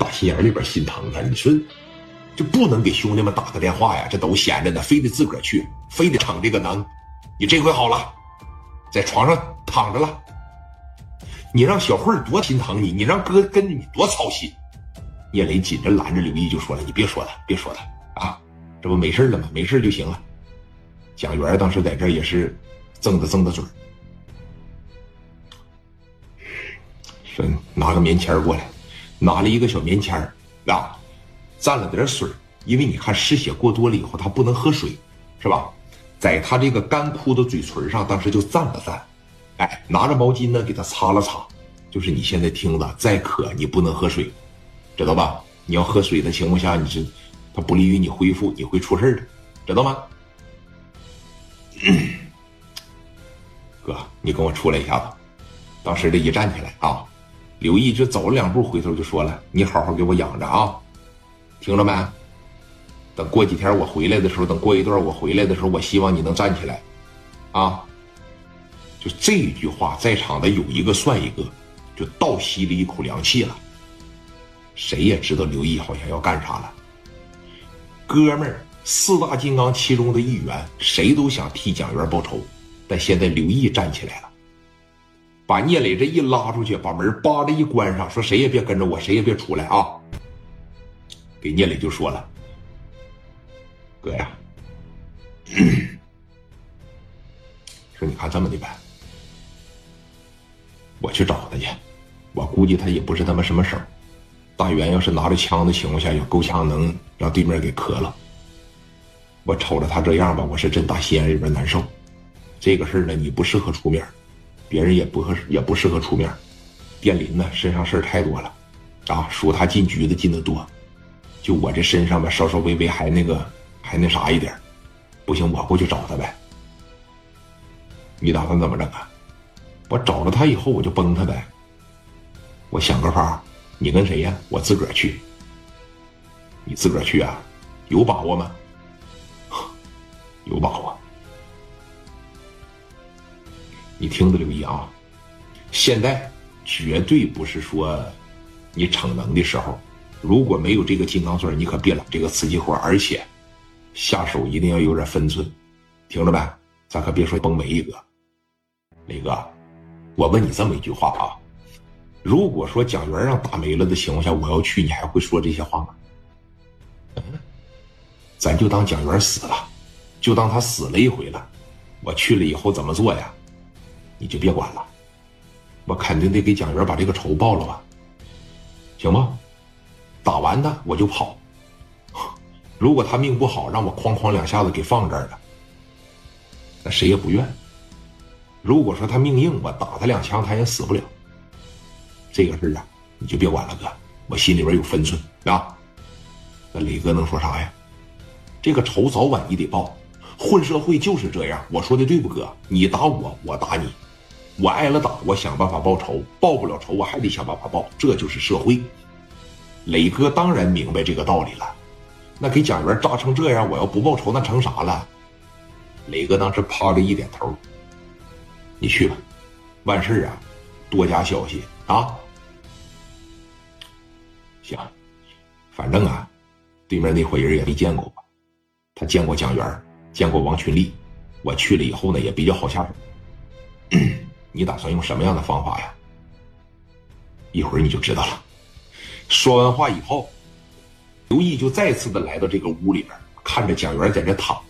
打心眼里边心疼他。你说，就不能给兄弟们打个电话呀？这都闲着呢，非得自个儿去，非得逞这个能。你这回好了，在床上躺着了。你让小慧多心疼你，你让哥跟着你多操心。聂磊紧着拦着刘毅就说了：“你别说他，别说他啊，这不没事了吗？没事就行了。”蒋元当时在这也是铮着铮着嘴说：“拿个棉签过来。”拿了一个小棉签儿啊，蘸了点水因为你看失血过多了以后，他不能喝水，是吧？在他这个干枯的嘴唇上，当时就蘸了蘸，哎，拿着毛巾呢给他擦了擦。就是你现在听着，再渴你不能喝水，知道吧？你要喝水的情况下，你是它不利于你恢复，你会出事的，知道吗？哥，你跟我出来一下子。当时这一站起来啊。刘毅就走了两步，回头就说了：“你好好给我养着啊，听着没？等过几天我回来的时候，等过一段我回来的时候，我希望你能站起来，啊！就这一句话，在场的有一个算一个，就倒吸了一口凉气了。谁也知道刘毅好像要干啥了。哥们儿，四大金刚其中的一员，谁都想替蒋元报仇，但现在刘毅站起来了。”把聂磊这一拉出去，把门叭的一关上，说谁也别跟着我，谁也别出来啊！给聂磊就说了：“哥呀，说你看这么的呗，我去找他去。我估计他也不是他妈什么手。大元要是拿着枪的情况下，有够呛能让对面给磕了。我瞅着他这样吧，我是真打心眼里边难受。这个事儿呢，你不适合出面。”别人也不合适，也不适合出面。电林呢，身上事儿太多了，啊，属他进局子进的多。就我这身上吧，稍稍微微还那个，还那啥一点。不行，我过去找他呗。你打算怎么整啊？我找着他以后，我就崩他呗。我想个法，你跟谁呀？我自个儿去。你自个儿去啊？有把握吗？有把握。你听着，留意啊！现在绝对不是说你逞能的时候。如果没有这个金刚钻，你可别揽这个瓷器活。而且下手一定要有点分寸，听着没？咱可别说崩没一个。磊哥，我问你这么一句话啊：如果说蒋元让打没了的情况下，我要去，你还会说这些话吗？嗯，咱就当蒋元死了，就当他死了一回了。我去了以后怎么做呀？你就别管了，我肯定得给蒋元把这个仇报了吧，行吗？打完他我就跑。如果他命不好，让我哐哐两下子给放这儿了，那谁也不愿。如果说他命硬，我打他两枪他也死不了。这个事啊，你就别管了，哥，我心里边有分寸啊。那磊哥能说啥呀？这个仇早晚你得报，混社会就是这样。我说的对不，哥？你打我，我打你。我挨了打，我想办法报仇；报不了仇，我还得想办法报。这就是社会。磊哥当然明白这个道理了。那给蒋元扎成这样，我要不报仇，那成啥了？磊哥当时啪的一点头：“你去吧，万事啊，多加小心啊。”行，反正啊，对面那伙人也没见过我，他见过蒋元，见过王群力。我去了以后呢，也比较好下手。你打算用什么样的方法呀？一会儿你就知道了。说完话以后，刘毅就再次的来到这个屋里边，看着蒋元在这躺。